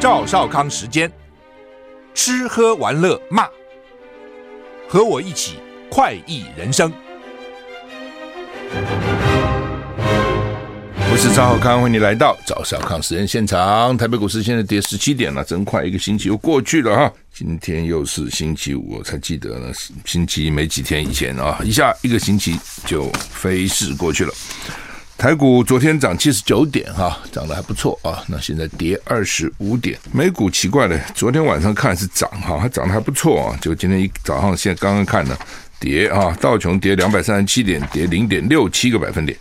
赵少康时间，吃喝玩乐骂，和我一起快意人生。我是赵少康，欢迎你来到赵少康时间现场。台北股市现在跌十七点了，真快，一个星期又过去了哈。今天又是星期五，我才记得呢，星期没几天以前啊，一下一个星期就飞逝过去了。台股昨天涨七十九点哈，涨得还不错啊。那现在跌二十五点。美股奇怪了，昨天晚上看是涨哈，还涨得还不错啊。就今天一早上，现在刚刚看呢，跌啊。道琼跌两百三十七点，跌零点六七个百分点。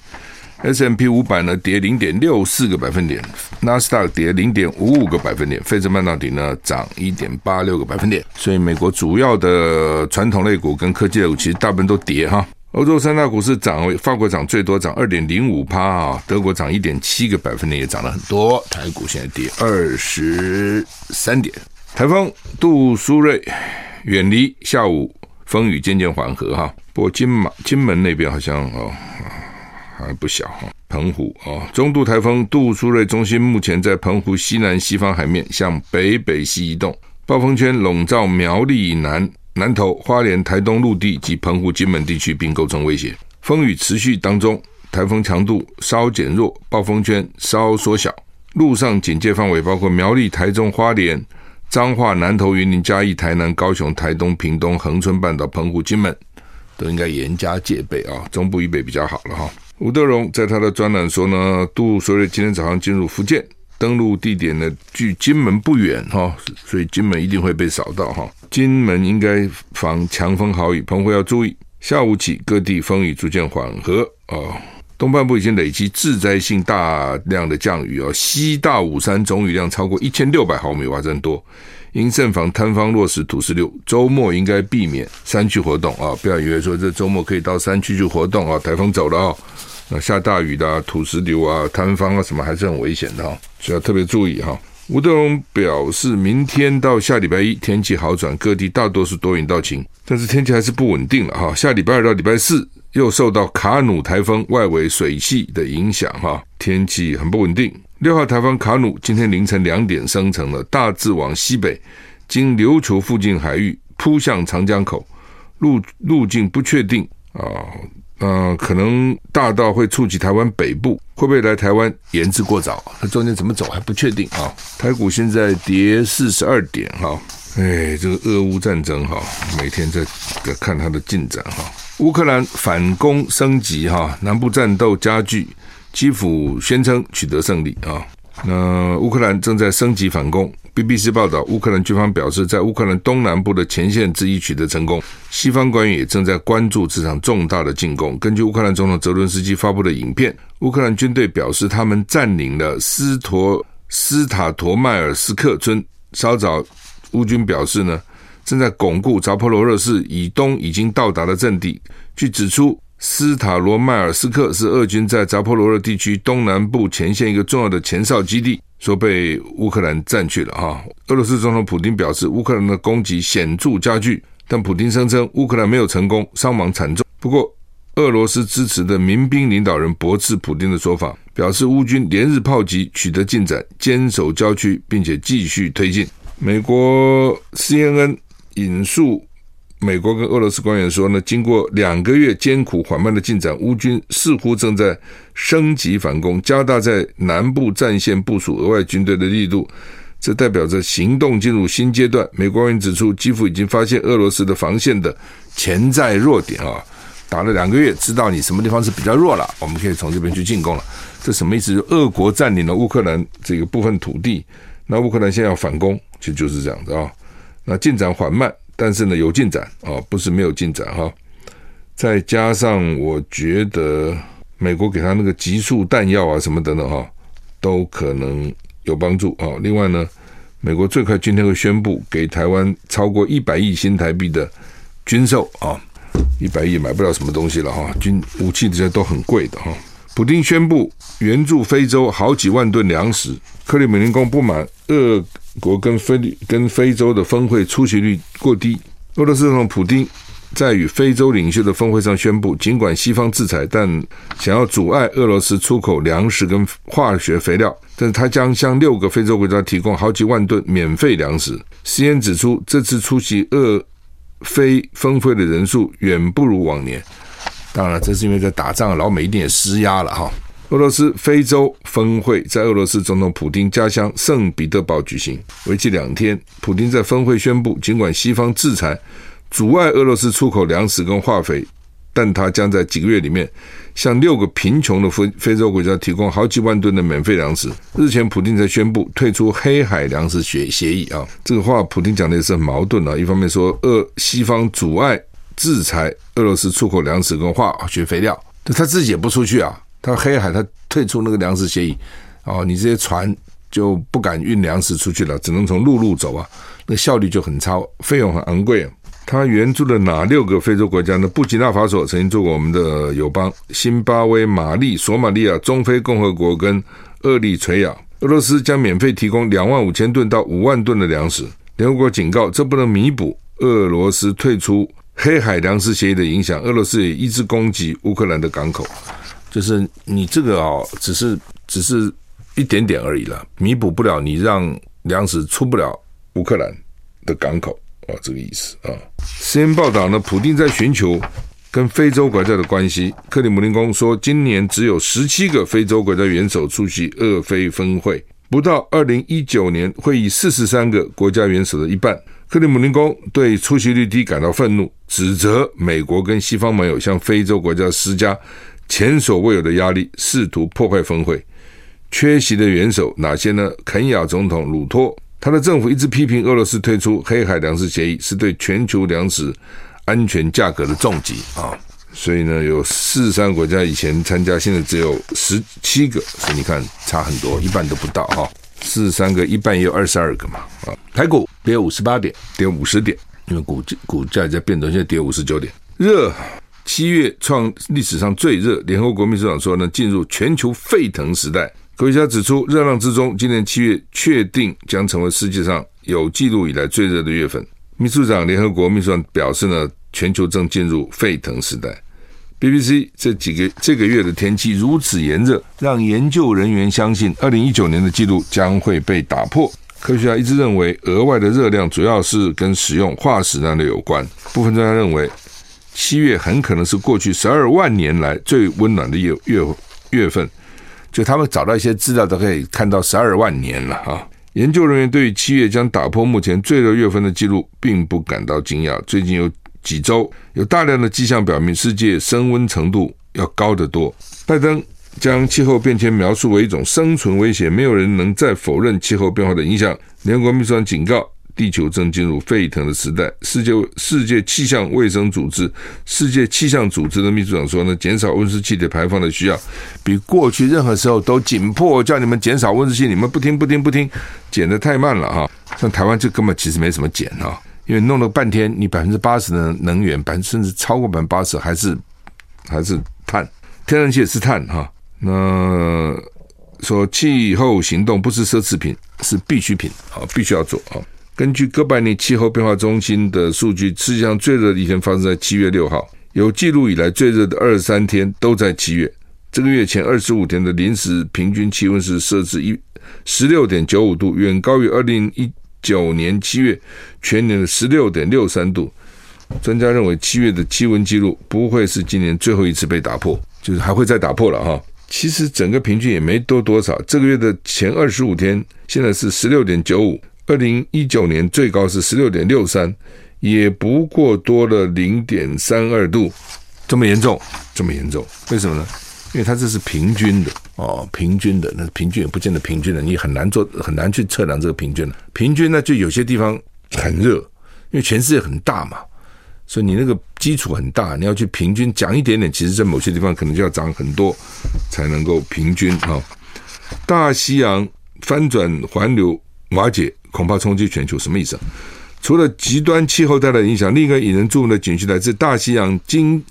S&P 五百呢跌零点六四个百分点。纳斯达克跌零点五五个百分点。费城半导体呢涨一点八六个百分点。所以美国主要的传统类股跟科技类股其实大部分都跌哈。欧洲三大股市涨，法国涨最多，涨二点零五趴啊，德国涨一点七个百分点，也涨了很多。台股现在跌二十三点。台风杜苏芮远离，下午风雨渐渐缓和哈。不过金马金门那边好像哦还不小哈。澎湖啊，中度台风杜苏芮中心目前在澎湖西南西方海面向北北西移动，暴风圈笼罩苗栗以南。南投、花莲、台东陆地及澎湖、金门地区，并构成威胁。风雨持续当中，台风强度稍减弱，暴风圈稍缩小。陆上警戒范围包括苗栗、台中、花莲、彰化、南投、云林、嘉义、台南、高雄、台东、屏东、恒春半岛、澎湖、金门，都应该严加戒备啊。中部以北比较好了哈。吴德荣在他的专栏说呢，杜苏芮今天早上进入福建。登陆地点呢，距金门不远哈，所以金门一定会被扫到哈。金门应该防强风豪雨，澎湖要注意。下午起各地风雨逐渐缓和啊，东半部已经累积致灾性大量的降雨哦，西大武山总雨量超过一千六百毫米，哇，真多。应慎防坍方落石土石流，周末应该避免山区活动啊，不要以为说这周末可以到山区去活动啊，台风走了啊。那下大雨的、啊、土石流啊、坍方啊什么还是很危险的哈，需要特别注意哈。吴德荣表示，明天到下礼拜一天气好转，各地大多数多云到晴，但是天气还是不稳定了哈。下礼拜二到礼拜四又受到卡努台风外围水汽的影响哈，天气很不稳定。六号台风卡努今天凌晨两点生成了，大致往西北，经琉球附近海域扑向长江口，路路径不确定啊。呃，可能大到会触及台湾北部，会不会来台湾言之过早？它中间怎么走还不确定啊。台股现在跌四十二点哈，哎，这个俄乌战争哈，每天在在看它的进展哈。乌克兰反攻升级哈，南部战斗加剧，基辅宣称取得胜利啊。那乌克兰正在升级反攻。BBC 报道，乌克兰军方表示，在乌克兰东南部的前线之一取得成功。西方官员也正在关注这场重大的进攻。根据乌克兰总统泽伦斯基发布的影片，乌克兰军队表示，他们占领了斯托斯塔托迈尔斯克村。稍早，乌军表示呢，正在巩固扎波罗热市以东已经到达的阵地。据指出，斯塔罗迈尔斯克是俄军在扎波罗热地区东南部前线一个重要的前哨基地。说被乌克兰占据了哈。俄罗斯总统普丁表示，乌克兰的攻击显著加剧，但普丁声称乌克兰没有成功，伤亡惨重。不过，俄罗斯支持的民兵领导人驳斥普丁的说法，表示乌军连日炮击取得进展，坚守郊区，并且继续推进。美国 CNN 引述。美国跟俄罗斯官员说呢，经过两个月艰苦缓慢的进展，乌军似乎正在升级反攻，加大在南部战线部署额外军队的力度，这代表着行动进入新阶段。美国官员指出，基辅已经发现俄罗斯的防线的潜在弱点啊，打了两个月，知道你什么地方是比较弱了，我们可以从这边去进攻了。这什么意思？俄国占领了乌克兰这个部分土地，那乌克兰现在要反攻，其实就是这样子啊。那进展缓慢。但是呢，有进展啊，不是没有进展哈。再加上我觉得美国给他那个急速弹药啊，什么等等哈，都可能有帮助啊。另外呢，美国最快今天会宣布给台湾超过一百亿新台币的军售啊，一百亿买不了什么东西了哈，军武器这些都很贵的哈。普丁宣布援助非洲好几万吨粮食，克里姆林宫不满俄国跟非跟非洲的峰会出席率过低。俄罗斯总统普丁在与非洲领袖的峰会上宣布，尽管西方制裁，但想要阻碍俄罗斯出口粮食跟化学肥料，但是他将向六个非洲国家提供好几万吨免费粮食。CNN 指出，这次出席俄非峰会的人数远不如往年。当然，这是因为在打仗，老美一定也施压了哈。俄罗斯非洲峰会在俄罗斯总统普丁家乡圣彼得堡举行，为期两天。普丁在峰会宣布，尽管西方制裁阻碍俄罗斯出口粮食跟化肥，但他将在几个月里面向六个贫穷的非非洲国家提供好几万吨的免费粮食。日前，普丁才宣布退出黑海粮食协协议啊，这个话普丁讲的也是很矛盾啊。一方面说，俄西方阻碍。制裁俄罗斯出口粮食跟化学肥料，他自己也不出去啊。他黑海他退出那个粮食协议，哦，你这些船就不敢运粮食出去了，只能从陆路走啊。那效率就很差，费用很昂贵。他援助了哪六个非洲国家呢？布吉纳法索曾经做过我们的友邦，辛巴威、马利、索马利亚、中非共和国跟厄立垂亚。俄罗斯将免费提供两万五千吨到五万吨的粮食。联合国警告，这不能弥补俄罗斯退出。黑海粮食协议的影响，俄罗斯也一直攻击乌克兰的港口，就是你这个啊，只是只是一点点而已了，弥补不了你让粮食出不了乌克兰的港口啊，这个意思啊。CNN 报道呢，普丁在寻求跟非洲国家的关系。克里姆林宫说，今年只有十七个非洲国家元首出席俄非峰会，不到二零一九年会议四十三个国家元首的一半。克里姆林宫对出席率低感到愤怒，指责美国跟西方盟友向非洲国家施加前所未有的压力，试图破坏峰会。缺席的元首哪些呢？肯亚总统鲁托，他的政府一直批评俄罗斯退出黑海粮食协议是对全球粮食安全价格的重击啊！所以呢，有四十三个国家以前参加，现在只有十七个，所以你看差很多，一半都不到哈。四十三个，一半也有二十二个嘛啊！台股跌五十八点，跌五十点，因为股股价在变动，现在跌五十九点。热，七月创历史上最热。联合国秘书长说呢，进入全球沸腾时代。科学家指出，热浪之中，今年七月确定将成为世界上有记录以来最热的月份。秘书长联合国秘书长表示呢，全球正进入沸腾时代。BBC 这几个这个月的天气如此炎热，让研究人员相信，二零一九年的记录将会被打破。科学家一直认为，额外的热量主要是跟使用化石燃料有关。部分专家认为，七月很可能是过去十二万年来最温暖的月月月份。就他们找到一些资料，都可以看到十二万年了哈。研究人员对于七月将打破目前最热月份的记录，并不感到惊讶。最近有。几周有大量的迹象表明，世界升温程度要高得多。拜登将气候变迁描述为一种生存威胁，没有人能再否认气候变化的影响。联合国秘书长警告，地球正进入沸腾的时代。世界世界气象卫生组织、世界气象组织的秘书长说呢，减少温室气体排放的需要比过去任何时候都紧迫，叫你们减少温室气，你们不听不听不听，减的太慢了哈。像台湾这根本其实没什么减哈。因为弄了半天，你百分之八十的能源，百分甚至超过百分之八十还是还是碳，天然气也是碳哈。那说气候行动不是奢侈品，是必需品啊，必须要做啊。根据哥白尼气候变化中心的数据，世界上最热的一天发生在七月六号，有记录以来最热的二十三天都在七月。这个月前二十五天的临时平均气温是摄氏一十六点九五度，远高于二零一。九年七月全年的十六点六三度，专家认为七月的气温记录不会是今年最后一次被打破，就是还会再打破了哈。其实整个平均也没多多少，这个月的前二十五天现在是十六点九五，二零一九年最高是十六点六三，也不过多了零点三二度，这么严重，这么严重，为什么呢？因为它这是平均的哦，平均的，那平均也不见得平均的，你很难做，很难去测量这个平均的。平均呢，就有些地方很热，因为全世界很大嘛，所以你那个基础很大，你要去平均讲一点点，其实在某些地方可能就要涨很多才能够平均啊。大西洋翻转环流瓦解，恐怕冲击全球，什么意思啊？除了极端气候带来的影响，另一个引人注目的景区来自大西洋经。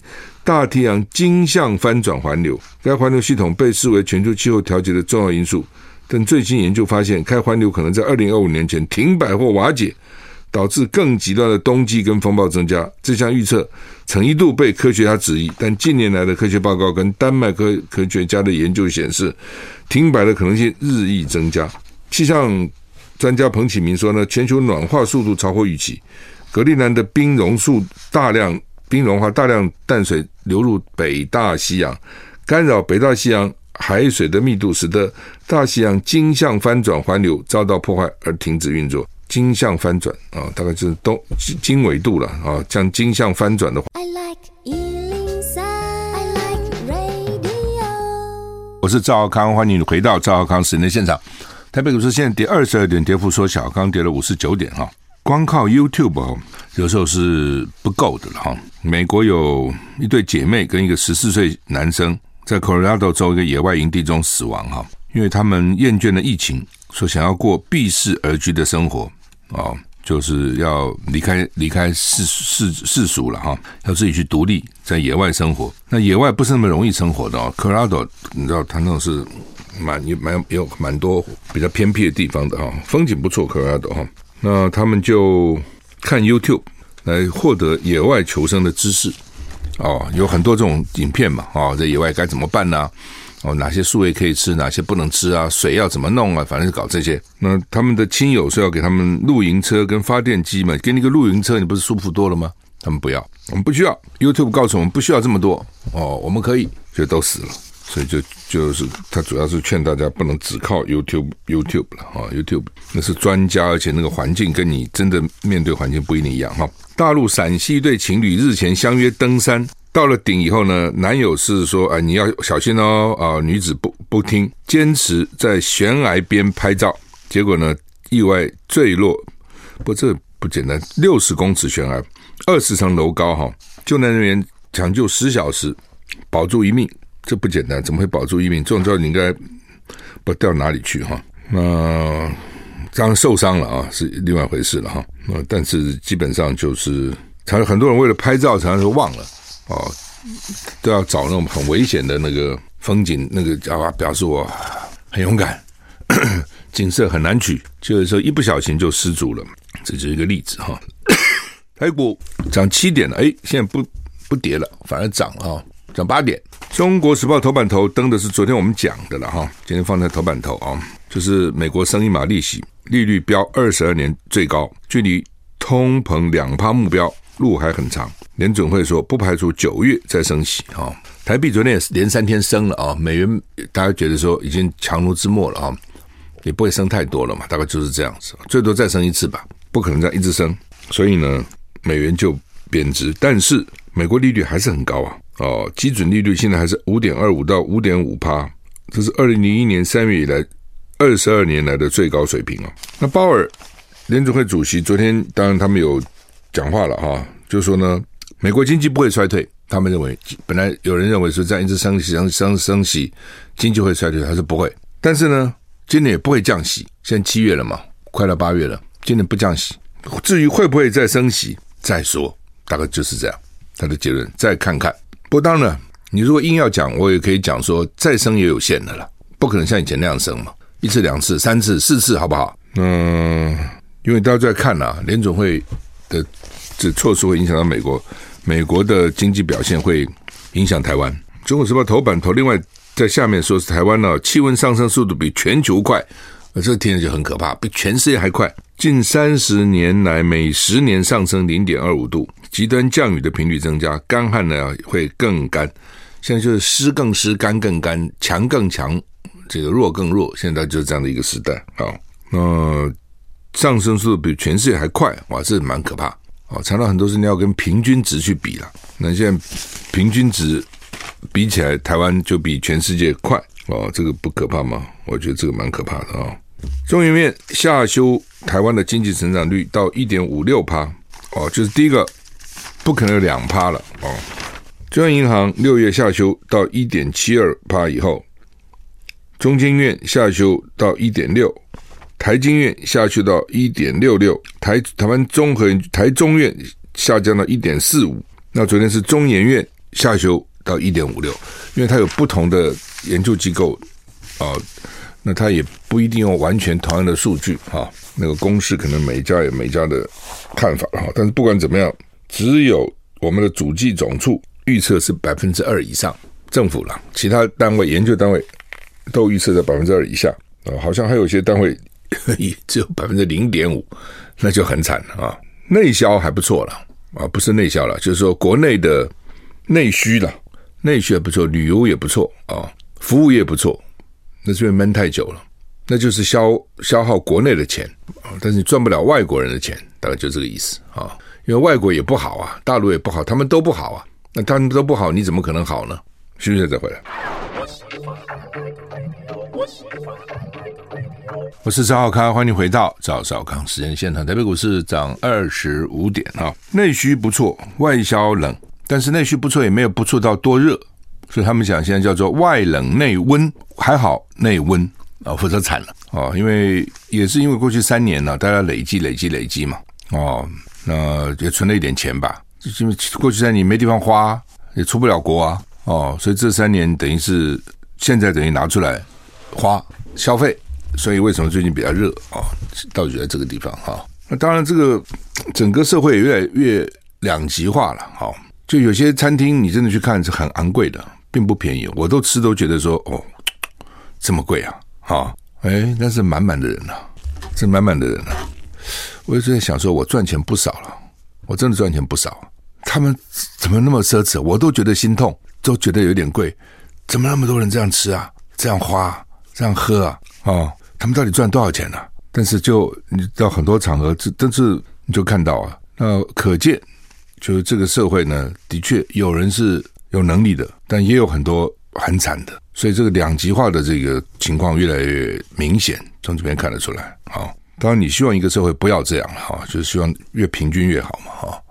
大西洋经向翻转环流，该环流系统被视为全球气候调节的重要因素。但最新研究发现，该环流可能在二零二五年前停摆或瓦解，导致更极端的冬季跟风暴增加。这项预测曾一度被科学家质疑，但近年来的科学报告跟丹麦科科学家的研究显示，停摆的可能性日益增加。气象专家彭启明说呢，全球暖化速度超过预期，格陵兰的冰融速大量冰融化，大量淡水流入北大西洋，干扰北大西洋海水的密度，使得大西洋经向翻转环流遭到破坏而停止运作。经向翻转啊，大概就是东经纬度了啊，像经向翻转的话。I like 103, I like radio。我是赵少康，欢迎你回到赵少康时间的现场。台北股市现在跌二十二点，跌幅缩小，刚跌了五十九点哈。光靠 YouTube，有时候是不够的了哈。美国有一对姐妹跟一个十四岁男生在 Colorado 州一个野外营地中死亡哈，因为他们厌倦了疫情，说想要过避世而居的生活。哦，就是要离开离开世世世俗了哈，要自己去独立在野外生活。那野外不是那么容易生活的哦 corrado，你知道，它那种是蛮有蛮有蛮多比较偏僻的地方的哈，风景不错。科罗拉多哈，那他们就看 YouTube 来获得野外求生的知识。哦，有很多这种影片嘛，哦，在野外该怎么办呢？哦，哪些树叶可以吃，哪些不能吃啊？水要怎么弄啊？反正是搞这些。那他们的亲友说要给他们露营车跟发电机嘛，给你个露营车，你不是舒服多了吗？他们不要，我们不需要。YouTube 告诉我们不需要这么多哦，我们可以，就都死了。所以就就是他主要是劝大家不能只靠 YouTube YouTube 了啊，YouTube 那是专家，而且那个环境跟你真的面对环境不一定一样哈。大陆陕西一对情侣日前相约登山。到了顶以后呢，男友是说：“啊，你要小心哦。”啊，女子不不听，坚持在悬崖边拍照，结果呢，意外坠落。不，这不简单，六十公尺悬崖，二十层楼高哈。救难人员抢救十小时，保住一命，这不简单，怎么会保住一命？这种照你应该不掉哪里去哈？那当然受伤了啊，是另外一回事了哈。那但是基本上就是，常很多人为了拍照，常常就忘了。哦，都要找那种很危险的那个风景，那个叫啊，表示我很勇敢，景色很难取，就是说一不小心就失足了，这就是一个例子哈。台股涨七点了，哎，现在不不跌了，反而涨了哈，涨八点。中国时报头版头登的是昨天我们讲的了哈，今天放在头版头啊，就是美国升一码利息，利率飙二十二年最高，距离通膨两趴目标路还很长。联准会说不排除九月再升息啊，台币昨天也是连三天升了啊，美元大家觉得说已经强弩之末了啊，也不会升太多了嘛，大概就是这样子，最多再升一次吧，不可能这样一直升，所以呢，美元就贬值，但是美国利率还是很高啊，哦，基准利率现在还是五点二五到五点五趴，这是二零零一年三月以来二十二年来的最高水平啊。那鲍尔联储会主席昨天当然他们有讲话了哈，就说呢。美国经济不会衰退，他们认为，本来有人认为说这样一直升息、升升升息，经济会衰退，他说不会。但是呢，今年也不会降息。现在七月了嘛，快到八月了，今年不降息。至于会不会再升息，再说，大概就是这样。他的结论，再看看。不当然，你如果硬要讲，我也可以讲说，再生也有限的了，不可能像以前那样生嘛，一次、两次、三次、四次，好不好？嗯，因为大家在看啊，联总会的这措施会影响到美国。美国的经济表现会影响台湾。中国时报头版头，另外在下面说是台湾呢，气温上升速度比全球快，这听着就很可怕，比全世界还快。近三十年来，每十年上升零点二五度，极端降雨的频率增加，干旱呢会更干。现在就是湿更湿，干更干，强更强，这个弱更弱。现在就是这样的一个时代啊。那上升速度比全世界还快，哇，这蛮可怕。哦，常常很多事你要跟平均值去比了。那现在平均值比起来，台湾就比全世界快哦。这个不可怕吗？我觉得这个蛮可怕的啊、哦。中研院下修台湾的经济成长率到一点五六趴哦，就是第一个不可能有两趴了哦。中央银行六月下修到一点七二趴以后，中经院下修到一点六。台经院下去到一点六六，台台湾综合台中院下降到一点四五，那昨天是中研院下修到一点五六，因为它有不同的研究机构啊，那他也不一定用完全同样的数据哈，那个公式可能每家有每家的看法哈。但是不管怎么样，只有我们的主计总处预测是百分之二以上，政府了，其他单位研究单位都预测在百分之二以下啊，好像还有些单位 也只有百分之零点五，那就很惨了啊。内销还不错了啊，不是内销了，就是说国内的内需了，内需也不错，旅游也不错啊，服务业不错。那是因为闷太久了，那就是消消耗国内的钱，但是你赚不了外国人的钱，大概就这个意思啊。因为外国也不好啊，大陆也不好，他们都不好啊。那他们都不好，你怎么可能好呢？休息再回来。我是赵少康，欢迎回到赵少康时间现场。台北股市涨二十五点啊，内需不错，外销冷，但是内需不错也没有不错到多热。所以他们讲现在叫做外冷内温，还好内温啊，否则惨了啊！因为也是因为过去三年呢，大家累积累积累积嘛，哦，那也存了一点钱吧，因为过去三年没地方花，也出不了国啊，哦，所以这三年等于是现在等于拿出来花消费，所以为什么最近比较热啊？到底就在这个地方哈。那当然，这个整个社会也越来越两极化了，哈，就有些餐厅你真的去看是很昂贵的。并不便宜，我都吃都觉得说哦，这么贵啊！啊，哎，但是满满的人呐、啊，这满满的人呐、啊，我就在想说，我赚钱不少了，我真的赚钱不少。他们怎么那么奢侈？我都觉得心痛，都觉得有点贵。怎么那么多人这样吃啊？这样花，这样喝啊？啊，他们到底赚多少钱呢、啊？但是就你到很多场合，这但是你就看到啊，那可见就是这个社会呢，的确有人是。有能力的，但也有很多很惨的，所以这个两极化的这个情况越来越明显，从这边看得出来。好，当然你希望一个社会不要这样哈，就是希望越平均越好嘛哈，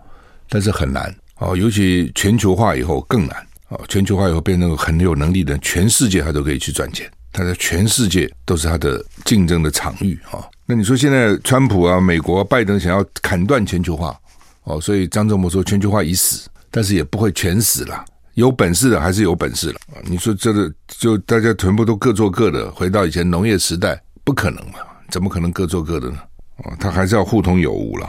但是很难啊，尤其全球化以后更难啊，全球化以后变成很有能力的，全世界他都可以去赚钱，他在全世界都是他的竞争的场域啊。那你说现在川普啊、美国、拜登想要砍断全球化哦，所以张忠谋说全球化已死，但是也不会全死了。有本事的还是有本事了！你说这个就大家全部都各做各的，回到以前农业时代，不可能嘛？怎么可能各做各的呢？啊，他还是要互通有无了。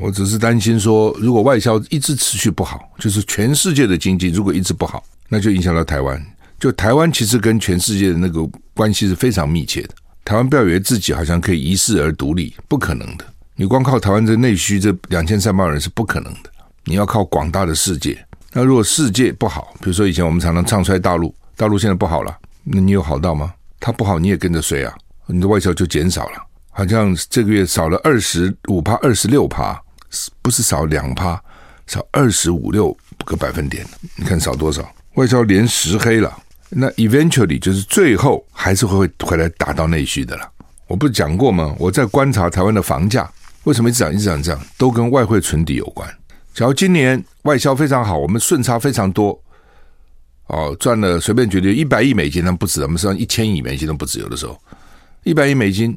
我只是担心说，如果外销一直持续不好，就是全世界的经济如果一直不好，那就影响到台湾。就台湾其实跟全世界的那个关系是非常密切的。台湾不要以为自己好像可以一世而独立，不可能的。你光靠台湾这内需这两千三百万人是不可能的，你要靠广大的世界。那如果世界不好，比如说以前我们常常唱衰大陆，大陆现在不好了，那你有好到吗？它不好你也跟着衰啊，你的外销就减少了，好像这个月少了二十五趴、二十六趴，不是少两趴，少二十五六个百分点，你看少多少？外销连十黑了，那 eventually 就是最后还是会回来打到内需的了。我不是讲过吗？我在观察台湾的房价为什么一直涨、一直涨、这样，都跟外汇存底有关。假如今年外销非常好，我们顺差非常多，哦，赚了随便举例一百亿美金，那不止，我们实际上一千亿美金都不止，有的时候一百亿美金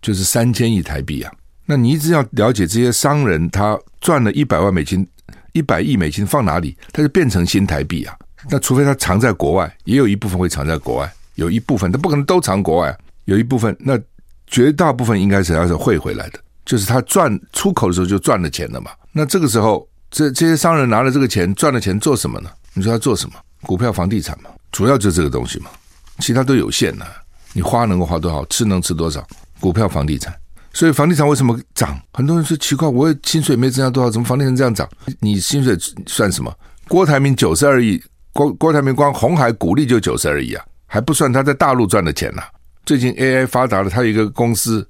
就是三千亿台币啊。那你一直要了解这些商人，他赚了一百万美金、一百亿美金放哪里，他就变成新台币啊。那除非他藏在国外，也有一部分会藏在国外，有一部分他不可能都藏国外，有一部分，那绝大部分应该是要是汇回来的。就是他赚出口的时候就赚了钱了嘛，那这个时候这这些商人拿了这个钱赚了钱做什么呢？你说他做什么？股票、房地产嘛，主要就是这个东西嘛，其他都有限的。你花能够花多少，吃能吃多少？股票、房地产，所以房地产为什么涨？很多人说奇怪，我薪水没增加多少，怎么房地产这样涨？你薪水算什么？郭台铭九十二亿，郭郭台铭光红海股利就九十二亿啊，还不算他在大陆赚的钱呢、啊。最近 AI 发达了，他有一个公司。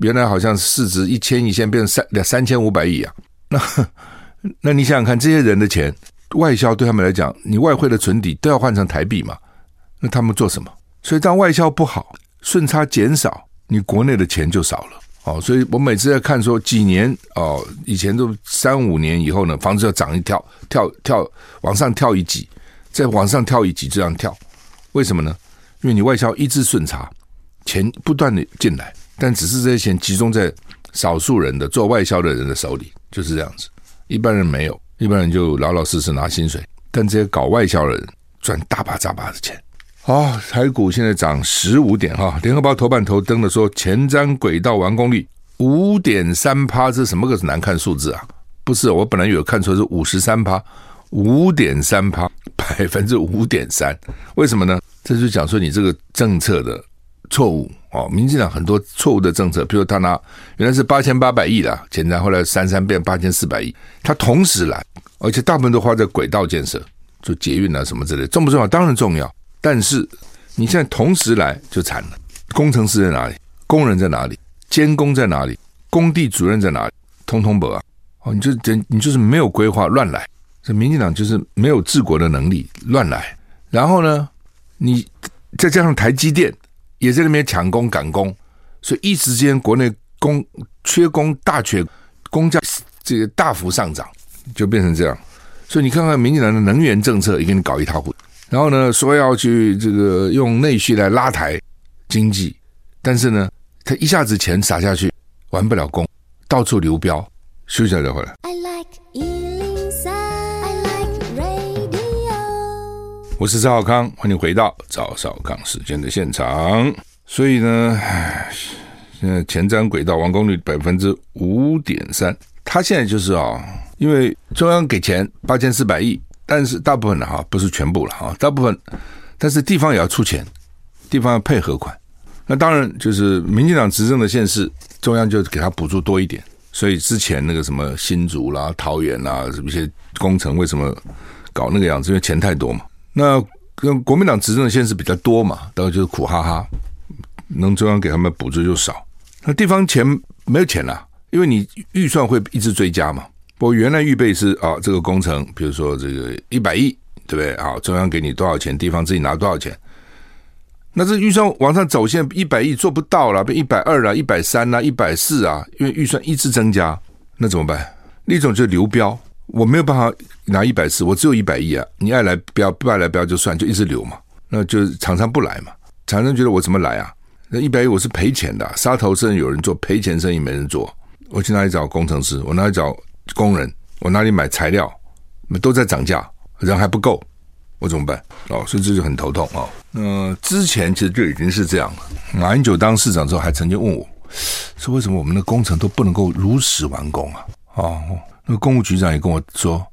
原来好像市值一千亿，现在变成三两三千五百亿啊！那 那你想想看，这些人的钱外销对他们来讲，你外汇的存底都要换成台币嘛？那他们做什么？所以当外销不好，顺差减少，你国内的钱就少了哦。所以我每次在看说几年哦，以前都三五年以后呢，房子要涨一跳跳跳往上跳一级，再往上跳一级这样跳，为什么呢？因为你外销一直顺差，钱不断的进来。但只是这些钱集中在少数人的做外销的人的手里，就是这样子。一般人没有，一般人就老老实实拿薪水。但这些搞外销的人赚大把大把的钱。好，台股现在涨十五点哈。联合报头版头登的说，前瞻轨道完工率五点三趴，这什么个难看数字啊？不是，我本来有看错是五十三趴，五点三趴，百分之五点三，为什么呢？这就讲说你这个政策的错误哦。民进党很多错误的政策，比如他拿原来是八千八百亿的前瞻，后来三三变八千四百亿，他同时来，而且大部分都花在轨道建设，就捷运啊什么之类，重不重要？当然重要。但是你现在同时来就惨了，工程师在哪里？工人在哪里？监工在哪里？工地主任在哪里？通通不啊！哦，你就真你就是没有规划，乱来。这民进党就是没有治国的能力，乱来。然后呢，你再加上台积电也在那边抢工赶工，所以一时间国内工缺工大缺，工价这个大幅上涨，就变成这样。所以你看看民进党的能源政策也给你搞一塌糊涂。然后呢，说要去这个用内需来拉抬经济，但是呢，他一下子钱撒下去，完不了工，到处流标，休息一下再回来。I like 我是赵少康，欢迎回到赵少康时间的现场。所以呢，现在前瞻轨道完工率百分之五点三，他现在就是啊、哦，因为中央给钱八千四百亿。但是大部分的哈不是全部了哈，大部分，但是地方也要出钱，地方要配合款。那当然就是民进党执政的县市，中央就给他补助多一点。所以之前那个什么新竹啦、桃园啦，一些工程为什么搞那个样子？因为钱太多嘛。那跟国民党执政的县市比较多嘛，当然就是苦哈哈，能中央给他们补助就少。那地方钱没有钱了，因为你预算会一直追加嘛。我原来预备是啊，这个工程，比如说这个一百亿，对不对？啊，中央给你多少钱，地方自己拿多少钱。那这预算往上走，现在一百亿做不到了，变一百二了，一百三了，一百四啊，因为预算一直增加，那怎么办？另一种就是流标，我没有办法拿一百四，我只有一百亿啊，你爱来标，不爱来标就算，就一直留嘛。那就厂商不来嘛，厂商觉得我怎么来啊？那一百亿我是赔钱的，杀头生意有人做，赔钱生意没人做，我去哪里找工程师？我哪里找？工人，我哪里买材料？都在涨价，人还不够，我怎么办？哦，所以这就很头痛哦。那、之前其实就已经是这样了。马英九当市长之后，还曾经问我，说为什么我们的工程都不能够如实完工啊？哦，那个工务局长也跟我说，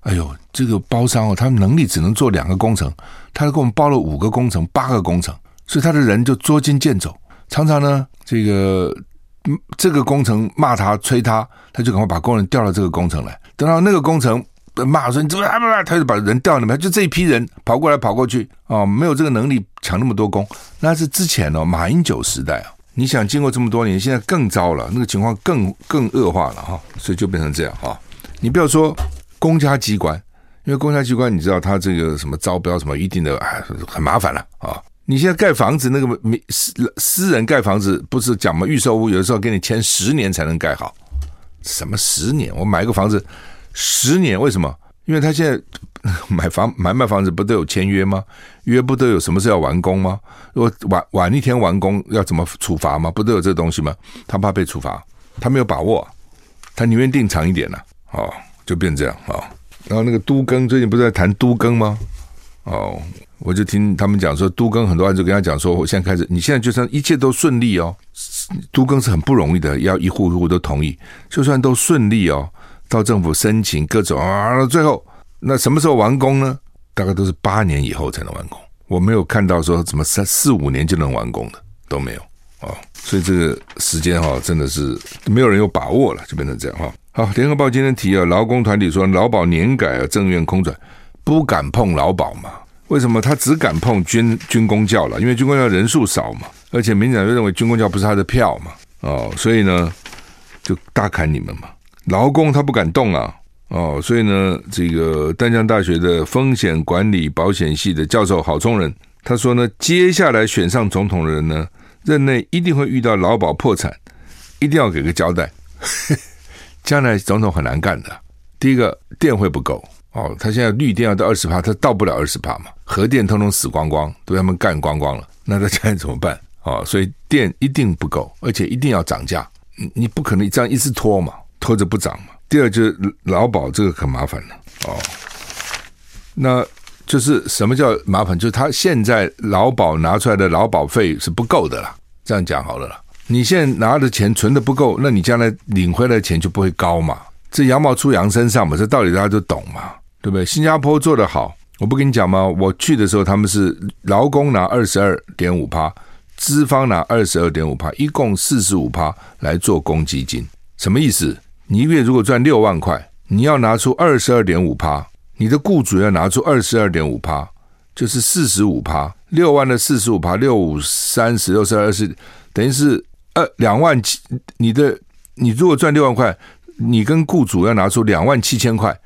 哎呦，这个包商哦，他能力只能做两个工程，他给我们包了五个工程、八个工程，所以他的人就捉襟见肘，常常呢，这个。这个工程骂他催他，他就赶快把工人调到这个工程来。等到那个工程骂说你怎么啊，他就把人调那边，就这一批人跑过来跑过去啊，没有这个能力抢那么多工。那是之前哦，马英九时代啊。你想经过这么多年，现在更糟了，那个情况更更恶化了哈，所以就变成这样哈。你不要说公家机关，因为公家机关你知道他这个什么招标什么一定的哎很麻烦了啊。你现在盖房子，那个私私人盖房子不是讲嘛？预售屋有的时候给你签十年才能盖好，什么十年？我买个房子十年，为什么？因为他现在买房买卖房子不都有签约吗？约不都有什么事要完工吗？如果晚晚一天完工要怎么处罚吗？不都有这东西吗？他怕被处罚，他没有把握，他宁愿定长一点呢。哦，就变这样啊。然后那个都更最近不是在谈都更吗？哦。我就听他们讲说，都更很多人就跟他讲说，我现在开始，你现在就算一切都顺利哦，都更是很不容易的，要一户一户都同意，就算都顺利哦，到政府申请各种啊，最后那什么时候完工呢？大概都是八年以后才能完工。我没有看到说怎么三四五年就能完工的都没有啊，所以这个时间哈真的是没有人有把握了，就变成这样哈。好，联合报今天提啊，劳工团体说劳保年改啊，政院空转，不敢碰劳保嘛。为什么他只敢碰军军工教了？因为军工教人数少嘛，而且民进党又认为军工教不是他的票嘛，哦，所以呢就大砍你们嘛。劳工他不敢动啊，哦，所以呢，这个丹江大学的风险管理保险系的教授郝宗仁他说呢，接下来选上总统的人呢，任内一定会遇到劳保破产，一定要给个交代。将来总统很难干的，第一个电会不够。哦，他现在绿电要到二十帕，他到不了二十帕嘛，核电通通死光光，都被他们干光光了，那他现在怎么办？哦，所以电一定不够，而且一定要涨价，你你不可能这样一直拖嘛，拖着不涨嘛。第二就是劳保这个可麻烦了哦，那就是什么叫麻烦？就是他现在劳保拿出来的劳保费是不够的啦。这样讲好了啦，你现在拿的钱存的不够，那你将来领回来的钱就不会高嘛。这羊毛出羊身上嘛，这道理大家都懂嘛，对不对？新加坡做得好，我不跟你讲吗？我去的时候，他们是劳工拿二十二点五趴，资方拿二十二点五趴，一共四十五趴来做公积金，什么意思？你一月如果赚六万块，你要拿出二十二点五趴，你的雇主要拿出二十二点五趴，就是四十五趴，六万的四十五趴，六五三十六十二十，等于是二两万七。你的你如果赚六万块。你跟雇主要拿出两万七千块，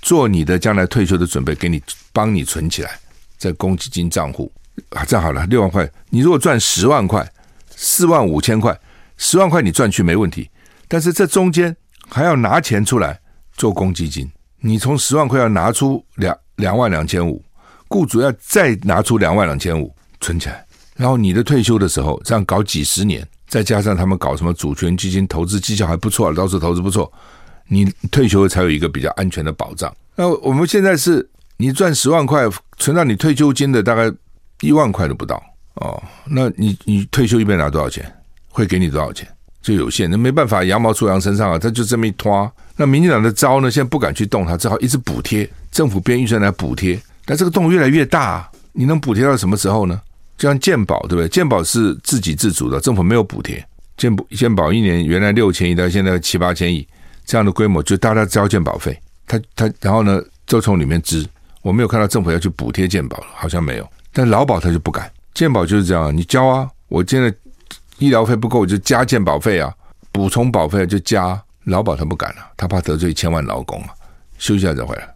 做你的将来退休的准备，给你帮你存起来，在公积金账户啊，这样好了，六万块。你如果赚十万块，四万五千块，十万块你赚去没问题，但是这中间还要拿钱出来做公积金，你从十万块要拿出两两万两千五，雇主要再拿出两万两千五存起来，然后你的退休的时候，这样搞几十年。再加上他们搞什么主权基金投资绩效还不错，到时候投资不错，你退休才有一个比较安全的保障。那我们现在是你赚十万块，存到你退休金的大概一万块都不到哦。那你你退休一边拿多少钱？会给你多少钱？就有限，那没办法，羊毛出羊身上啊，他就这么一拖。那民进党的招呢，现在不敢去动它，只好一直补贴，政府编预算来补贴，但这个洞越来越大，你能补贴到什么时候呢？就像健保对不对？健保是自给自足的，政府没有补贴。健保健保一年原来六千亿，到现在七八千亿这样的规模，就大家交健保费。他他然后呢，就从里面支。我没有看到政府要去补贴健保了，好像没有。但劳保他就不敢，健保就是这样，你交啊，我现在医疗费不够，就加健保费啊，补充保费就加。劳保他不敢了，他怕得罪千万劳工啊。休息一下再回来。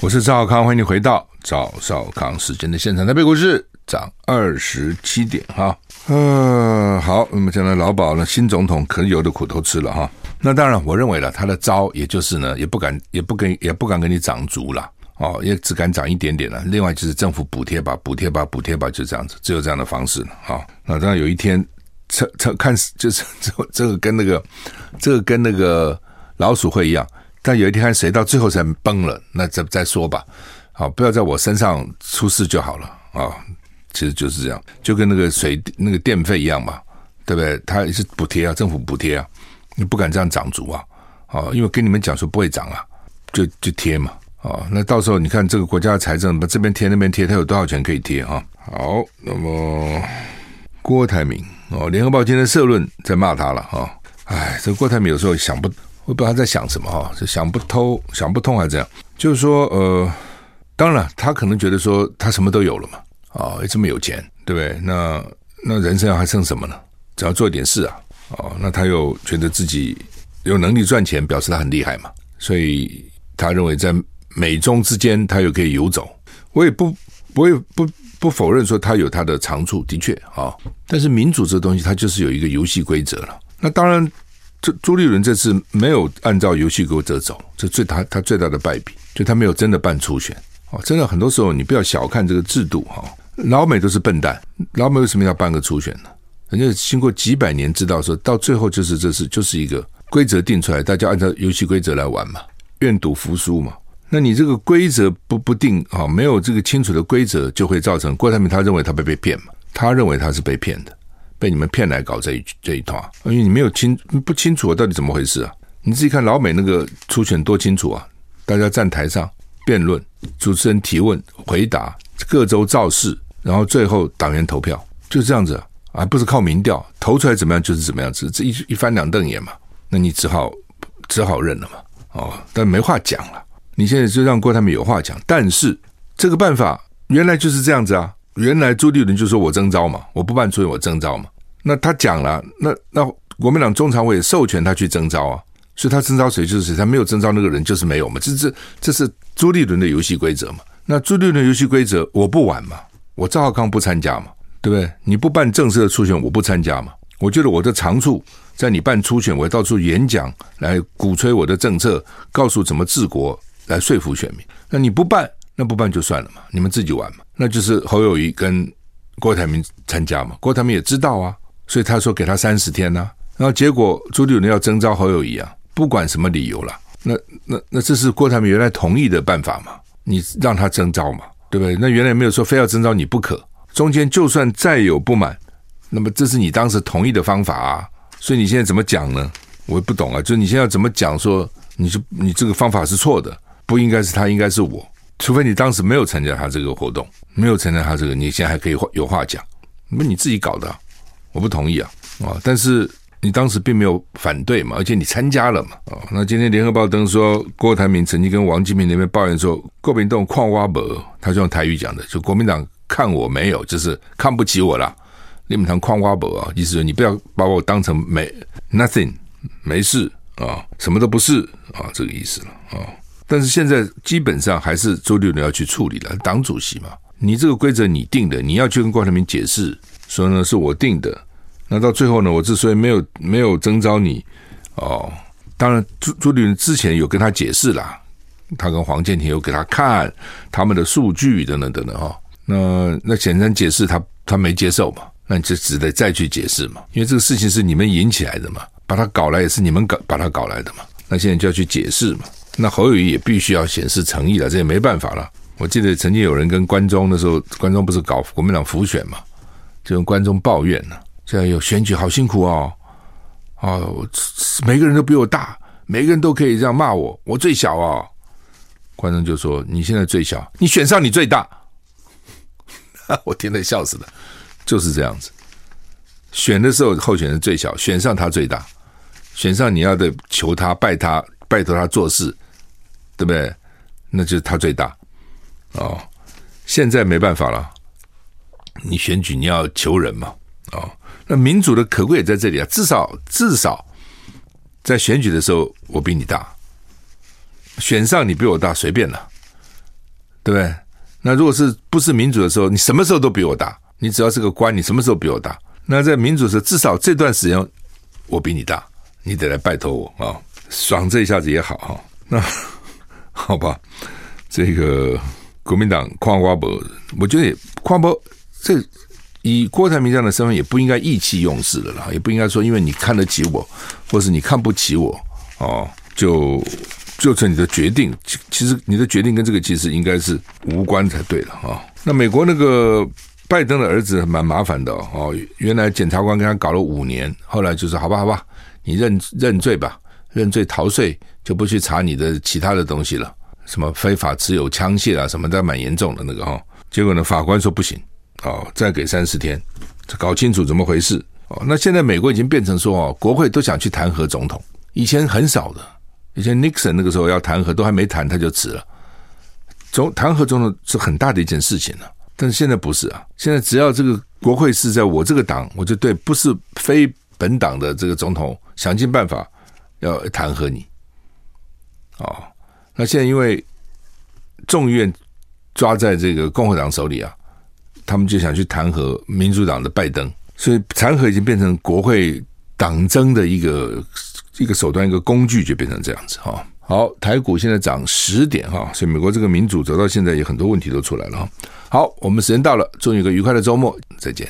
我是赵少康，欢迎你回到赵少康时间的现场。台北股市涨二十七点哈，嗯，好，那么将来劳保呢，新总统可能有的苦头吃了哈。那当然，我认为了他的招，也就是呢，也不敢，也不跟，也不敢跟你涨足了哦，也只敢涨一点点了。另外就是政府补贴吧，补贴吧，补贴吧，就这样子，只有这样的方式了哈。那当然有一天，这这看就是 这这个跟那个这个跟那个老鼠会一样。但有一天看谁到最后才崩了，那再再说吧。好，不要在我身上出事就好了啊。其实就是这样，就跟那个水那个电费一样嘛，对不对？他也是补贴啊，政府补贴啊，你不敢这样涨足啊。啊，因为跟你们讲说不会涨啊，就就贴嘛。啊，那到时候你看这个国家的财政，把这边贴那边贴，他有多少钱可以贴哈？好，那么郭台铭哦，联合报今天社论在骂他了哈。哎，这郭台铭有时候想不。我不知道他在想什么哈，是想不透、想不通还是这样？就是说，呃，当然他可能觉得说他什么都有了嘛，啊，也这么有钱，对不对？那那人生还剩什么呢？只要做一点事啊，哦，那他又觉得自己有能力赚钱，表示他很厉害嘛，所以他认为在美中之间他又可以游走。我也不，我也不不否认说他有他的长处，的确啊，但是民主这东西它就是有一个游戏规则了。那当然。这朱立伦这次没有按照游戏规则走，这最他他最大的败笔，就他没有真的办初选。哦，真的很多时候你不要小看这个制度哈。老美都是笨蛋，老美为什么要办个初选呢？人家经过几百年知道说，到最后就是这是就是一个规则定出来，大家按照游戏规则来玩嘛，愿赌服输嘛。那你这个规则不不定啊，没有这个清楚的规则，就会造成郭台铭他认为他被被骗嘛，他认为他是被骗的。被你们骗来搞这一这一套，因为你没有清不清楚到底怎么回事啊？你自己看老美那个初选多清楚啊！大家站台上辩论，主持人提问回答，各州造势，然后最后党员投票，就这样子啊，不是靠民调投出来怎么样就是怎么样子，这一一翻两瞪眼嘛，那你只好只好认了嘛，哦，但没话讲了。你现在就让郭台铭有话讲，但是这个办法原来就是这样子啊。原来朱立伦就说我征召嘛，我不办初选我征召嘛。那他讲了，那那国民党中常委授权他去征召啊，所以他征召谁就是谁，他没有征召那个人就是没有嘛。这这这是朱立伦的游戏规则嘛。那朱立伦游戏规则我不玩嘛，我赵浩康不参加嘛，对不对？你不办正式的初选，我不参加嘛。我觉得我的长处在你办初选，我到处演讲来鼓吹我的政策，告诉怎么治国来说服选民。那你不办，那不办就算了嘛，你们自己玩嘛。那就是侯友谊跟郭台铭参加嘛，郭台铭也知道啊，所以他说给他三十天呢、然后结果朱立伦要征召侯友谊啊，不管什么理由了，那那那这是郭台铭原来同意的办法嘛？你让他征召嘛，对不对？那原来没有说非要征召你不可。中间就算再有不满，那么这是你当时同意的方法啊。所以你现在怎么讲呢？我也不懂啊。就你现在要怎么讲说，你是你这个方法是错的，不应该是他，应该是我。除非你当时没有参加他这个活动，没有参加他这个，你现在还可以有话讲。那你自己搞的，我不同意啊啊！但是。你当时并没有反对嘛，而且你参加了嘛，哦，那今天联合报登说，郭台铭曾经跟王金平那边抱怨说，国民党看我没，他是用台语讲的，就国民党看我没有，就是看不起我啦。你们谈看我没啊，意思说你不要把我当成没 nothing 没事啊，什么都不是啊，这个意思了啊。但是现在基本上还是周六人要去处理了，党主席嘛，你这个规则你定的，你要去跟郭台铭解释，说呢是我定的。那到最后呢？我之所以没有没有征召你，哦，当然朱朱立伦之前有跟他解释啦，他跟黄建庭有给他看他们的数据等等等等哈。那那简单解释他他没接受嘛，那你就只得再去解释嘛，因为这个事情是你们引起来的嘛，把他搞来也是你们搞把他搞来的嘛。那现在就要去解释嘛。那侯友谊也必须要显示诚意了，这也没办法了。我记得曾经有人跟关中的时候，关中不是搞国民党辅选嘛，就跟关中抱怨呢。这样有选举好辛苦哦，哦，每个人都比我大，每个人都可以这样骂我，我最小哦。观众就说：“你现在最小，你选上你最大。” 我听得笑死了，就是这样子。选的时候候选人最小，选上他最大，选上你要的求他拜他拜托他做事，对不对？那就是他最大哦。现在没办法了，你选举你要求人嘛，哦。那民主的可贵也在这里啊，至少至少在选举的时候我比你大，选上你比我大随便了，对不对？那如果是不是民主的时候，你什么时候都比我大，你只要是个官，你什么时候比我大？那在民主的时候，至少这段时间我比你大，你得来拜托我啊，爽这一下子也好哈。那好吧，这个国民党夸瓜博，我觉得也夸博这。以郭台铭这样的身份，也不应该意气用事的啦，也不应该说因为你看得起我，或是你看不起我，哦，就就成你的决定。其其实你的决定跟这个其实应该是无关才对了啊、那美国那个拜登的儿子蛮麻烦的哦，原来检察官跟他搞了五年，后来就是好吧好吧，你认认罪吧，认罪逃税，就不去查你的其他的东西了，什么非法持有枪械啊什么的，蛮严重的那个哈、哦。结果呢，法官说不行。哦，再给三十天，搞清楚怎么回事哦。那现在美国已经变成说哦，国会都想去弹劾总统，以前很少的，以前 Nixon 那个时候要弹劾都还没弹他就辞了，总弹劾总统是很大的一件事情了。但是现在不是啊，现在只要这个国会是在我这个党，我就对不是非本党的这个总统想尽办法要弹劾你。哦，那现在因为众议院抓在这个共和党手里啊。他们就想去弹劾民主党的拜登，所以弹劾已经变成国会党争的一个一个手段，一个工具，就变成这样子哈。好，台股现在涨十点哈，所以美国这个民主走到现在有很多问题都出来了哈。好，我们时间到了，祝你一个愉快的周末，再见。